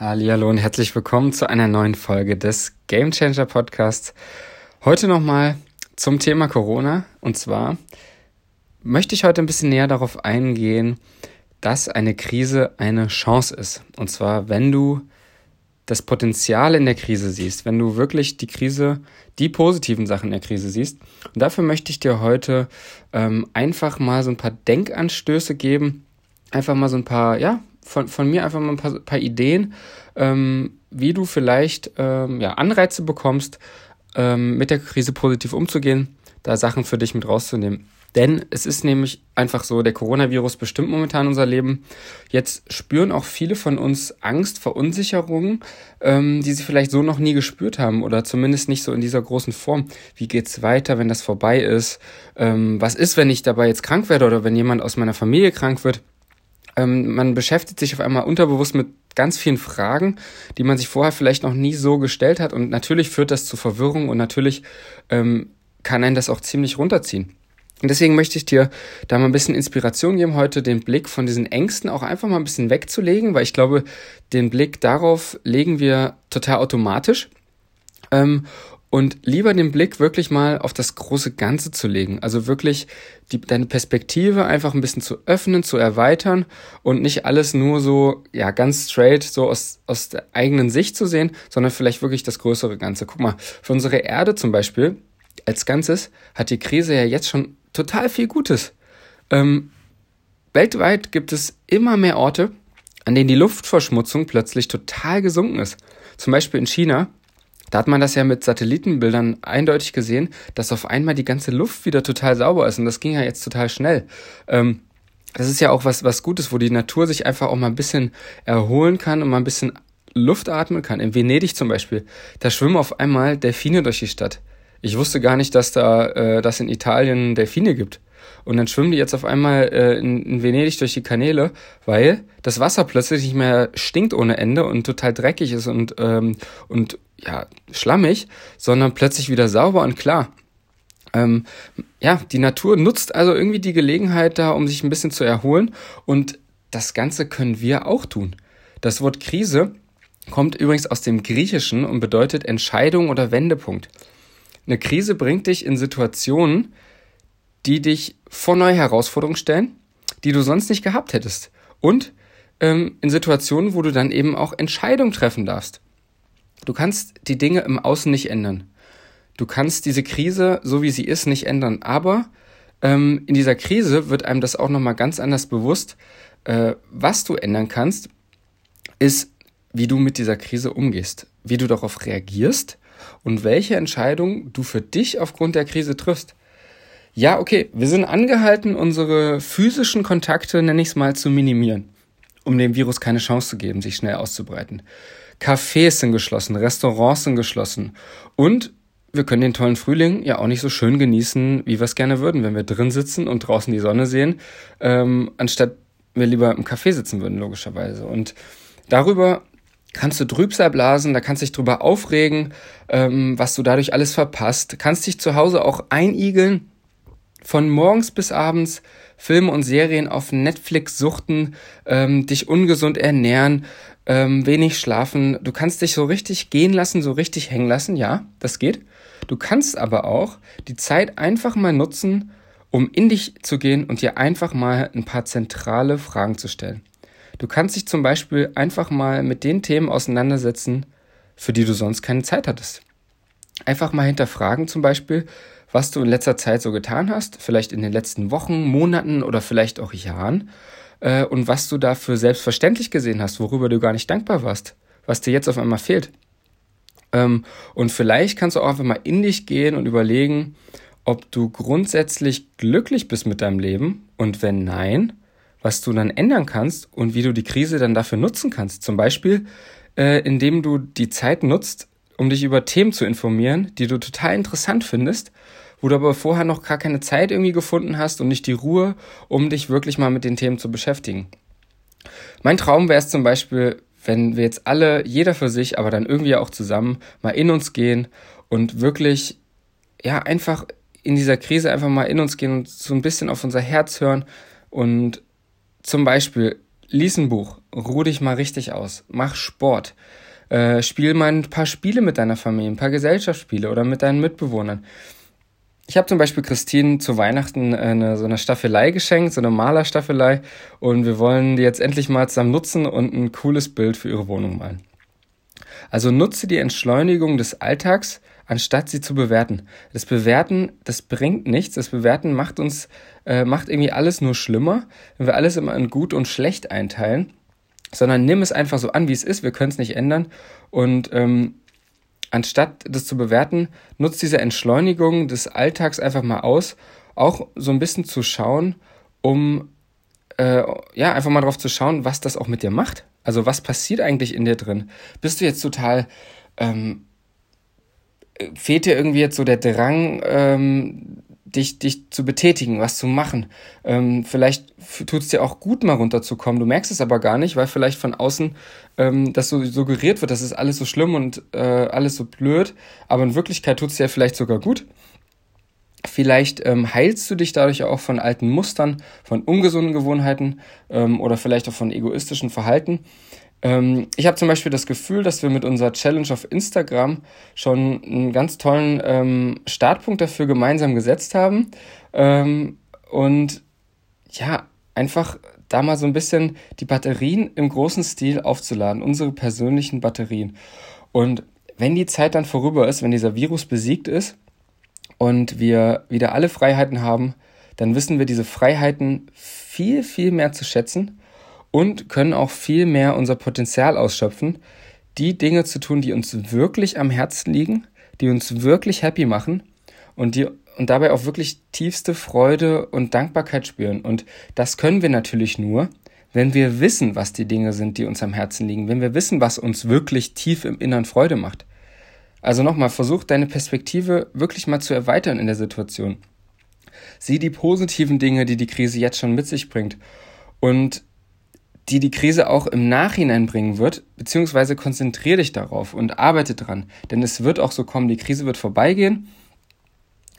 Hallo und herzlich willkommen zu einer neuen Folge des Game Changer Podcasts. Heute nochmal zum Thema Corona. Und zwar möchte ich heute ein bisschen näher darauf eingehen, dass eine Krise eine Chance ist. Und zwar, wenn du das Potenzial in der Krise siehst, wenn du wirklich die Krise, die positiven Sachen in der Krise siehst. Und dafür möchte ich dir heute ähm, einfach mal so ein paar Denkanstöße geben, einfach mal so ein paar, ja, von, von mir einfach mal ein paar, paar Ideen, ähm, wie du vielleicht ähm, ja, Anreize bekommst, ähm, mit der Krise positiv umzugehen, da Sachen für dich mit rauszunehmen. Denn es ist nämlich einfach so, der Coronavirus bestimmt momentan unser Leben. Jetzt spüren auch viele von uns Angst, Verunsicherungen, ähm, die sie vielleicht so noch nie gespürt haben oder zumindest nicht so in dieser großen Form. Wie geht's weiter, wenn das vorbei ist? Ähm, was ist, wenn ich dabei jetzt krank werde oder wenn jemand aus meiner Familie krank wird? Ähm, man beschäftigt sich auf einmal unterbewusst mit ganz vielen Fragen, die man sich vorher vielleicht noch nie so gestellt hat. Und natürlich führt das zu Verwirrung und natürlich ähm, kann einen das auch ziemlich runterziehen. Und deswegen möchte ich dir da mal ein bisschen Inspiration geben, heute den Blick von diesen Ängsten auch einfach mal ein bisschen wegzulegen, weil ich glaube, den Blick darauf legen wir total automatisch. Ähm, und lieber den Blick wirklich mal auf das große Ganze zu legen. Also wirklich die, deine Perspektive einfach ein bisschen zu öffnen, zu erweitern und nicht alles nur so, ja, ganz straight so aus, aus der eigenen Sicht zu sehen, sondern vielleicht wirklich das größere Ganze. Guck mal, für unsere Erde zum Beispiel als Ganzes hat die Krise ja jetzt schon total viel Gutes. Ähm, weltweit gibt es immer mehr Orte, an denen die Luftverschmutzung plötzlich total gesunken ist. Zum Beispiel in China da hat man das ja mit Satellitenbildern eindeutig gesehen, dass auf einmal die ganze Luft wieder total sauber ist. Und das ging ja jetzt total schnell. Ähm, das ist ja auch was, was Gutes, wo die Natur sich einfach auch mal ein bisschen erholen kann und mal ein bisschen Luft atmen kann. In Venedig zum Beispiel, da schwimmen auf einmal Delfine durch die Stadt. Ich wusste gar nicht, dass da, äh, dass in Italien Delfine gibt. Und dann schwimmen die jetzt auf einmal äh, in, in Venedig durch die Kanäle, weil das Wasser plötzlich nicht mehr stinkt ohne Ende und total dreckig ist und, ähm, und ja, schlammig, sondern plötzlich wieder sauber und klar. Ähm, ja, die Natur nutzt also irgendwie die Gelegenheit da, um sich ein bisschen zu erholen und das Ganze können wir auch tun. Das Wort Krise kommt übrigens aus dem Griechischen und bedeutet Entscheidung oder Wendepunkt. Eine Krise bringt dich in Situationen, die dich vor neue Herausforderungen stellen, die du sonst nicht gehabt hättest. Und ähm, in Situationen, wo du dann eben auch Entscheidungen treffen darfst. Du kannst die Dinge im Außen nicht ändern. Du kannst diese Krise, so wie sie ist, nicht ändern. Aber ähm, in dieser Krise wird einem das auch nochmal ganz anders bewusst. Äh, was du ändern kannst, ist, wie du mit dieser Krise umgehst, wie du darauf reagierst und welche Entscheidung du für dich aufgrund der Krise triffst. Ja, okay, wir sind angehalten, unsere physischen Kontakte, nenne ich es mal, zu minimieren, um dem Virus keine Chance zu geben, sich schnell auszubreiten. Cafés sind geschlossen, Restaurants sind geschlossen und wir können den tollen Frühling ja auch nicht so schön genießen, wie wir es gerne würden, wenn wir drin sitzen und draußen die Sonne sehen, ähm, anstatt wir lieber im Café sitzen würden, logischerweise. Und darüber kannst du Trübsal blasen, da kannst du dich drüber aufregen, ähm, was du dadurch alles verpasst, kannst dich zu Hause auch einigeln, von morgens bis abends Filme und Serien auf Netflix suchten, ähm, dich ungesund ernähren, ähm, wenig schlafen. Du kannst dich so richtig gehen lassen, so richtig hängen lassen. Ja, das geht. Du kannst aber auch die Zeit einfach mal nutzen, um in dich zu gehen und dir einfach mal ein paar zentrale Fragen zu stellen. Du kannst dich zum Beispiel einfach mal mit den Themen auseinandersetzen, für die du sonst keine Zeit hattest. Einfach mal hinterfragen zum Beispiel, was du in letzter Zeit so getan hast, vielleicht in den letzten Wochen, Monaten oder vielleicht auch Jahren äh, und was du da für selbstverständlich gesehen hast, worüber du gar nicht dankbar warst, was dir jetzt auf einmal fehlt. Ähm, und vielleicht kannst du auch einfach mal in dich gehen und überlegen, ob du grundsätzlich glücklich bist mit deinem Leben und wenn nein, was du dann ändern kannst und wie du die Krise dann dafür nutzen kannst. Zum Beispiel, äh, indem du die Zeit nutzt, um dich über Themen zu informieren, die du total interessant findest wo du aber vorher noch gar keine Zeit irgendwie gefunden hast und nicht die Ruhe, um dich wirklich mal mit den Themen zu beschäftigen. Mein Traum wäre es zum Beispiel, wenn wir jetzt alle, jeder für sich, aber dann irgendwie auch zusammen, mal in uns gehen und wirklich, ja, einfach in dieser Krise einfach mal in uns gehen und so ein bisschen auf unser Herz hören und zum Beispiel lies ein Buch, ruh dich mal richtig aus, mach Sport, äh, spiel mal ein paar Spiele mit deiner Familie, ein paar Gesellschaftsspiele oder mit deinen Mitbewohnern. Ich habe zum Beispiel Christine zu Weihnachten eine, so eine Staffelei geschenkt, so eine Malerstaffelei. Und wir wollen die jetzt endlich mal zusammen nutzen und ein cooles Bild für ihre Wohnung malen. Also nutze die Entschleunigung des Alltags, anstatt sie zu bewerten. Das Bewerten, das bringt nichts. Das Bewerten macht uns, äh, macht irgendwie alles nur schlimmer, wenn wir alles immer in gut und schlecht einteilen. Sondern nimm es einfach so an, wie es ist. Wir können es nicht ändern. Und ähm, anstatt das zu bewerten, nutzt diese Entschleunigung des Alltags einfach mal aus, auch so ein bisschen zu schauen, um äh, ja einfach mal drauf zu schauen, was das auch mit dir macht. Also was passiert eigentlich in dir drin? Bist du jetzt total ähm, fehlt dir irgendwie jetzt so der Drang, ähm, dich, dich zu betätigen, was zu machen. Ähm, vielleicht tut es dir auch gut, mal runterzukommen. Du merkst es aber gar nicht, weil vielleicht von außen ähm, das so suggeriert wird, das ist alles so schlimm und äh, alles so blöd. Aber in Wirklichkeit tut es dir vielleicht sogar gut. Vielleicht ähm, heilst du dich dadurch auch von alten Mustern, von ungesunden Gewohnheiten ähm, oder vielleicht auch von egoistischen Verhalten. Ähm, ich habe zum Beispiel das Gefühl, dass wir mit unserer Challenge auf Instagram schon einen ganz tollen ähm, Startpunkt dafür gemeinsam gesetzt haben. Ähm, und ja, einfach da mal so ein bisschen die Batterien im großen Stil aufzuladen, unsere persönlichen Batterien. Und wenn die Zeit dann vorüber ist, wenn dieser Virus besiegt ist und wir wieder alle Freiheiten haben, dann wissen wir diese Freiheiten viel, viel mehr zu schätzen und können auch viel mehr unser Potenzial ausschöpfen, die Dinge zu tun, die uns wirklich am Herzen liegen, die uns wirklich happy machen und die und dabei auch wirklich tiefste Freude und Dankbarkeit spüren. Und das können wir natürlich nur, wenn wir wissen, was die Dinge sind, die uns am Herzen liegen, wenn wir wissen, was uns wirklich tief im Innern Freude macht. Also nochmal, versuch deine Perspektive wirklich mal zu erweitern in der Situation. Sieh die positiven Dinge, die die Krise jetzt schon mit sich bringt. Und die die Krise auch im Nachhinein bringen wird, beziehungsweise konzentriere dich darauf und arbeite dran. Denn es wird auch so kommen, die Krise wird vorbeigehen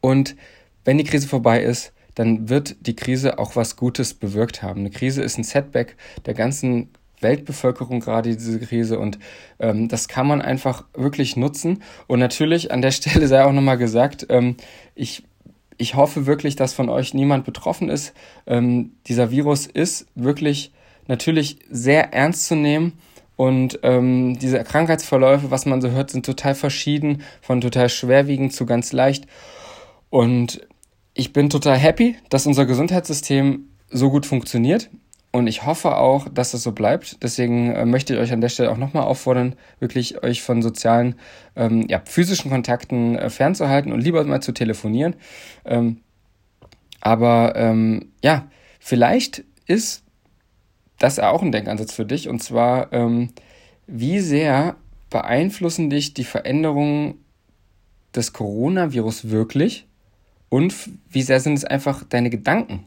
und wenn die Krise vorbei ist, dann wird die Krise auch was Gutes bewirkt haben. Eine Krise ist ein Setback der ganzen Weltbevölkerung gerade diese Krise und ähm, das kann man einfach wirklich nutzen. Und natürlich an der Stelle sei auch nochmal gesagt, ähm, ich ich hoffe wirklich, dass von euch niemand betroffen ist. Ähm, dieser Virus ist wirklich natürlich sehr ernst zu nehmen. Und ähm, diese Krankheitsverläufe, was man so hört, sind total verschieden, von total schwerwiegend zu ganz leicht. Und ich bin total happy, dass unser Gesundheitssystem so gut funktioniert. Und ich hoffe auch, dass das so bleibt. Deswegen äh, möchte ich euch an der Stelle auch nochmal auffordern, wirklich euch von sozialen, ähm, ja, physischen Kontakten äh, fernzuhalten und lieber mal zu telefonieren. Ähm, aber ähm, ja, vielleicht ist das ist auch ein Denkansatz für dich. Und zwar, ähm, wie sehr beeinflussen dich die Veränderungen des Coronavirus wirklich? Und wie sehr sind es einfach deine Gedanken?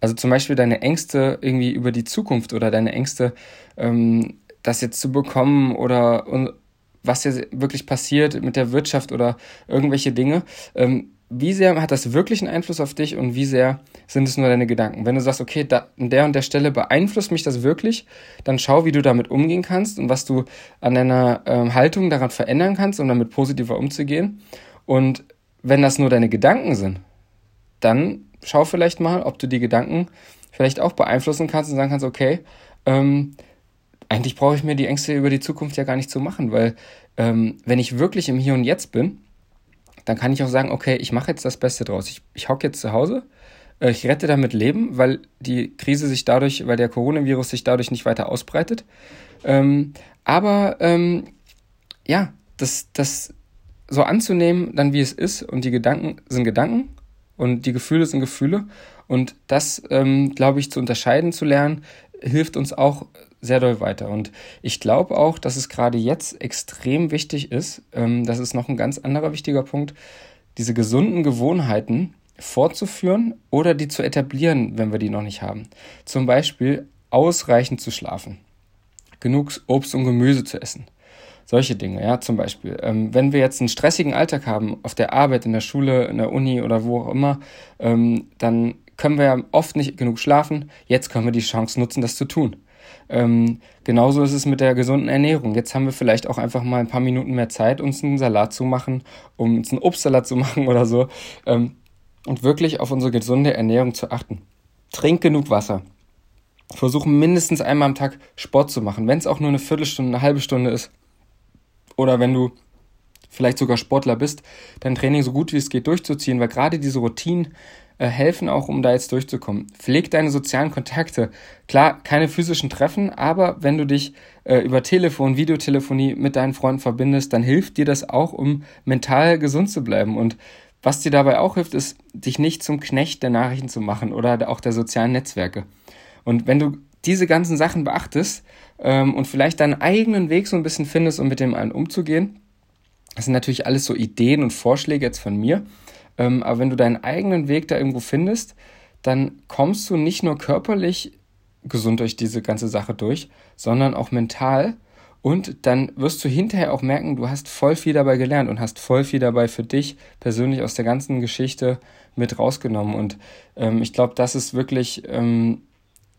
Also zum Beispiel deine Ängste irgendwie über die Zukunft oder deine Ängste, ähm, das jetzt zu bekommen oder was jetzt wirklich passiert mit der Wirtschaft oder irgendwelche Dinge. Ähm, wie sehr hat das wirklich einen Einfluss auf dich und wie sehr sind es nur deine Gedanken? Wenn du sagst, okay, da, an der und der Stelle beeinflusst mich das wirklich, dann schau, wie du damit umgehen kannst und was du an deiner ähm, Haltung daran verändern kannst, um damit positiver umzugehen. Und wenn das nur deine Gedanken sind, dann schau vielleicht mal, ob du die Gedanken vielleicht auch beeinflussen kannst und sagen kannst, okay, ähm, eigentlich brauche ich mir die Ängste über die Zukunft ja gar nicht zu machen, weil ähm, wenn ich wirklich im Hier und Jetzt bin, dann kann ich auch sagen, okay, ich mache jetzt das Beste draus. Ich, ich hocke jetzt zu Hause, äh, ich rette damit Leben, weil die Krise sich dadurch, weil der Coronavirus sich dadurch nicht weiter ausbreitet. Ähm, aber ähm, ja, das, das so anzunehmen, dann wie es ist und die Gedanken sind Gedanken und die Gefühle sind Gefühle und das, ähm, glaube ich, zu unterscheiden zu lernen, hilft uns auch sehr doll weiter. Und ich glaube auch, dass es gerade jetzt extrem wichtig ist, ähm, das ist noch ein ganz anderer wichtiger Punkt, diese gesunden Gewohnheiten fortzuführen oder die zu etablieren, wenn wir die noch nicht haben. Zum Beispiel ausreichend zu schlafen, genug Obst und Gemüse zu essen. Solche Dinge, ja, zum Beispiel. Ähm, wenn wir jetzt einen stressigen Alltag haben, auf der Arbeit, in der Schule, in der Uni oder wo auch immer, ähm, dann können wir ja oft nicht genug schlafen. Jetzt können wir die Chance nutzen, das zu tun. Ähm, genauso ist es mit der gesunden Ernährung. Jetzt haben wir vielleicht auch einfach mal ein paar Minuten mehr Zeit, uns einen Salat zu machen, um uns einen Obstsalat zu machen oder so. Ähm, und wirklich auf unsere gesunde Ernährung zu achten. Trink genug Wasser. Versuche mindestens einmal am Tag Sport zu machen, wenn es auch nur eine Viertelstunde, eine halbe Stunde ist. Oder wenn du vielleicht sogar Sportler bist, dein Training so gut wie es geht durchzuziehen, weil gerade diese Routinen äh, helfen auch, um da jetzt durchzukommen. Pfleg deine sozialen Kontakte. Klar, keine physischen Treffen, aber wenn du dich äh, über Telefon, Videotelefonie mit deinen Freunden verbindest, dann hilft dir das auch, um mental gesund zu bleiben. Und was dir dabei auch hilft, ist, dich nicht zum Knecht der Nachrichten zu machen oder auch der sozialen Netzwerke. Und wenn du diese ganzen Sachen beachtest ähm, und vielleicht deinen eigenen Weg so ein bisschen findest, um mit dem einen umzugehen, das sind natürlich alles so Ideen und Vorschläge jetzt von mir, ähm, aber wenn du deinen eigenen Weg da irgendwo findest, dann kommst du nicht nur körperlich gesund durch diese ganze Sache durch, sondern auch mental. Und dann wirst du hinterher auch merken, du hast voll viel dabei gelernt und hast voll viel dabei für dich persönlich aus der ganzen Geschichte mit rausgenommen. Und ähm, ich glaube, das ist wirklich, ähm,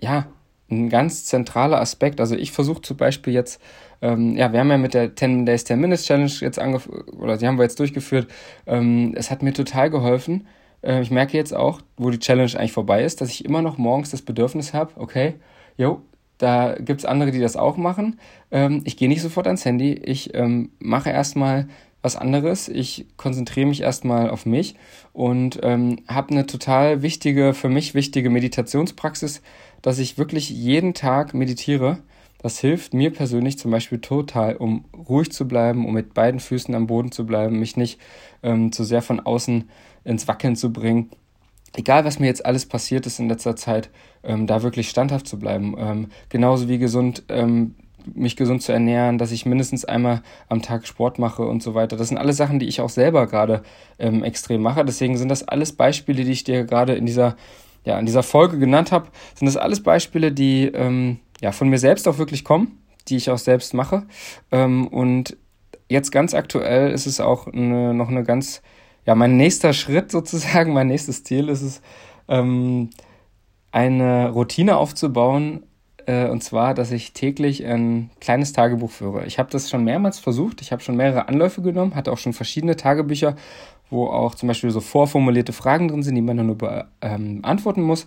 ja, ein ganz zentraler Aspekt. Also ich versuche zum Beispiel jetzt, ähm, ja, wir haben ja mit der 10 Days 10 Minutes Challenge jetzt angefangen, oder die haben wir jetzt durchgeführt. Ähm, es hat mir total geholfen. Äh, ich merke jetzt auch, wo die Challenge eigentlich vorbei ist, dass ich immer noch morgens das Bedürfnis habe, okay, jo, da gibt's andere, die das auch machen. Ähm, ich gehe nicht sofort ans Handy. Ich ähm, mache erstmal was anderes. Ich konzentriere mich erstmal auf mich und ähm, habe eine total wichtige, für mich wichtige Meditationspraxis, dass ich wirklich jeden Tag meditiere. Das hilft mir persönlich zum Beispiel total, um ruhig zu bleiben, um mit beiden Füßen am Boden zu bleiben, mich nicht ähm, zu sehr von außen ins Wackeln zu bringen. Egal, was mir jetzt alles passiert ist in letzter Zeit, ähm, da wirklich standhaft zu bleiben. Ähm, genauso wie gesund ähm, mich gesund zu ernähren, dass ich mindestens einmal am Tag Sport mache und so weiter. Das sind alles Sachen, die ich auch selber gerade ähm, extrem mache. Deswegen sind das alles Beispiele, die ich dir gerade in dieser, ja, in dieser Folge genannt habe. Sind das alles Beispiele, die ähm, ja, von mir selbst auch wirklich kommen, die ich auch selbst mache. Ähm, und jetzt ganz aktuell ist es auch eine, noch eine ganz, ja, mein nächster Schritt sozusagen, mein nächstes Ziel ist es, ähm, eine Routine aufzubauen, äh, und zwar, dass ich täglich ein kleines Tagebuch führe. Ich habe das schon mehrmals versucht. Ich habe schon mehrere Anläufe genommen, hatte auch schon verschiedene Tagebücher, wo auch zum Beispiel so vorformulierte Fragen drin sind, die man dann nur ähm, beantworten muss.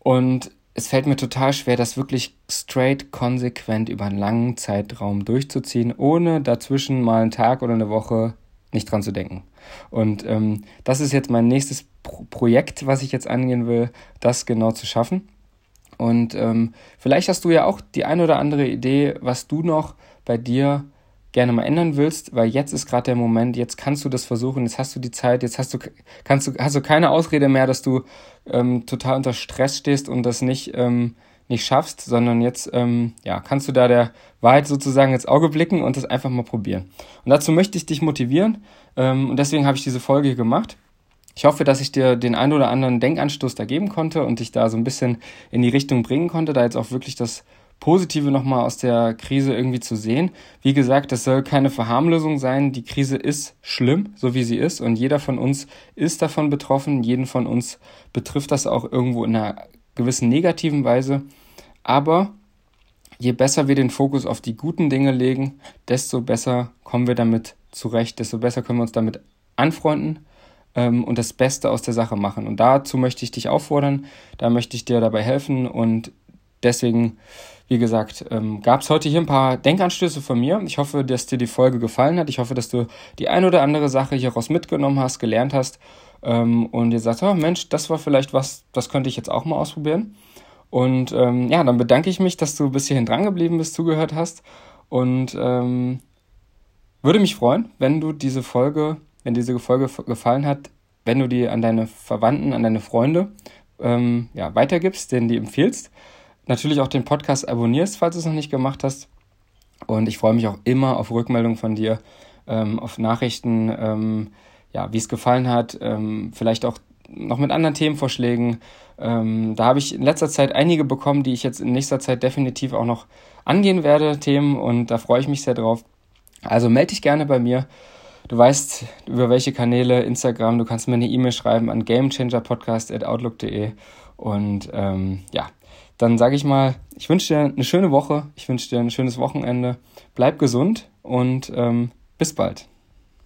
Und es fällt mir total schwer, das wirklich straight, konsequent über einen langen Zeitraum durchzuziehen, ohne dazwischen mal einen Tag oder eine Woche nicht dran zu denken. Und ähm, das ist jetzt mein nächstes Pro Projekt, was ich jetzt angehen will, das genau zu schaffen. Und ähm, vielleicht hast du ja auch die ein oder andere Idee, was du noch bei dir gerne mal ändern willst, weil jetzt ist gerade der Moment, jetzt kannst du das versuchen, jetzt hast du die Zeit, jetzt hast du, kannst du, hast du keine Ausrede mehr, dass du ähm, total unter Stress stehst und das nicht, ähm, nicht schaffst, sondern jetzt ähm, ja, kannst du da der Wahrheit sozusagen ins Auge blicken und das einfach mal probieren. Und dazu möchte ich dich motivieren ähm, und deswegen habe ich diese Folge gemacht. Ich hoffe, dass ich dir den ein oder anderen Denkanstoß da geben konnte und dich da so ein bisschen in die Richtung bringen konnte, da jetzt auch wirklich das Positive nochmal aus der Krise irgendwie zu sehen. Wie gesagt, das soll keine Verharmlosung sein. Die Krise ist schlimm, so wie sie ist. Und jeder von uns ist davon betroffen. Jeden von uns betrifft das auch irgendwo in einer gewissen negativen Weise. Aber je besser wir den Fokus auf die guten Dinge legen, desto besser kommen wir damit zurecht, desto besser können wir uns damit anfreunden ähm, und das Beste aus der Sache machen. Und dazu möchte ich dich auffordern, da möchte ich dir dabei helfen und deswegen, wie gesagt, ähm, gab es heute hier ein paar Denkanstöße von mir. Ich hoffe, dass dir die Folge gefallen hat. Ich hoffe, dass du die ein oder andere Sache hieraus mitgenommen hast, gelernt hast ähm, und dir sagst, oh Mensch, das war vielleicht was, das könnte ich jetzt auch mal ausprobieren. Und ähm, ja, dann bedanke ich mich, dass du bis hierhin dran geblieben bist, zugehört hast und ähm, würde mich freuen, wenn du diese Folge wenn diese Folge gefallen hat, wenn du die an deine Verwandten, an deine Freunde ähm, ja, weitergibst, denen die empfiehlst. Natürlich auch den Podcast abonnierst, falls du es noch nicht gemacht hast. Und ich freue mich auch immer auf Rückmeldungen von dir, ähm, auf Nachrichten, ähm, ja, wie es gefallen hat, ähm, vielleicht auch noch mit anderen Themenvorschlägen. Ähm, da habe ich in letzter Zeit einige bekommen, die ich jetzt in nächster Zeit definitiv auch noch angehen werde, Themen, und da freue ich mich sehr drauf. Also melde dich gerne bei mir Du weißt, über welche Kanäle, Instagram, du kannst mir eine E-Mail schreiben an gamechangerpodcast.outlook.de. Und ähm, ja, dann sage ich mal, ich wünsche dir eine schöne Woche, ich wünsche dir ein schönes Wochenende, bleib gesund und ähm, bis bald.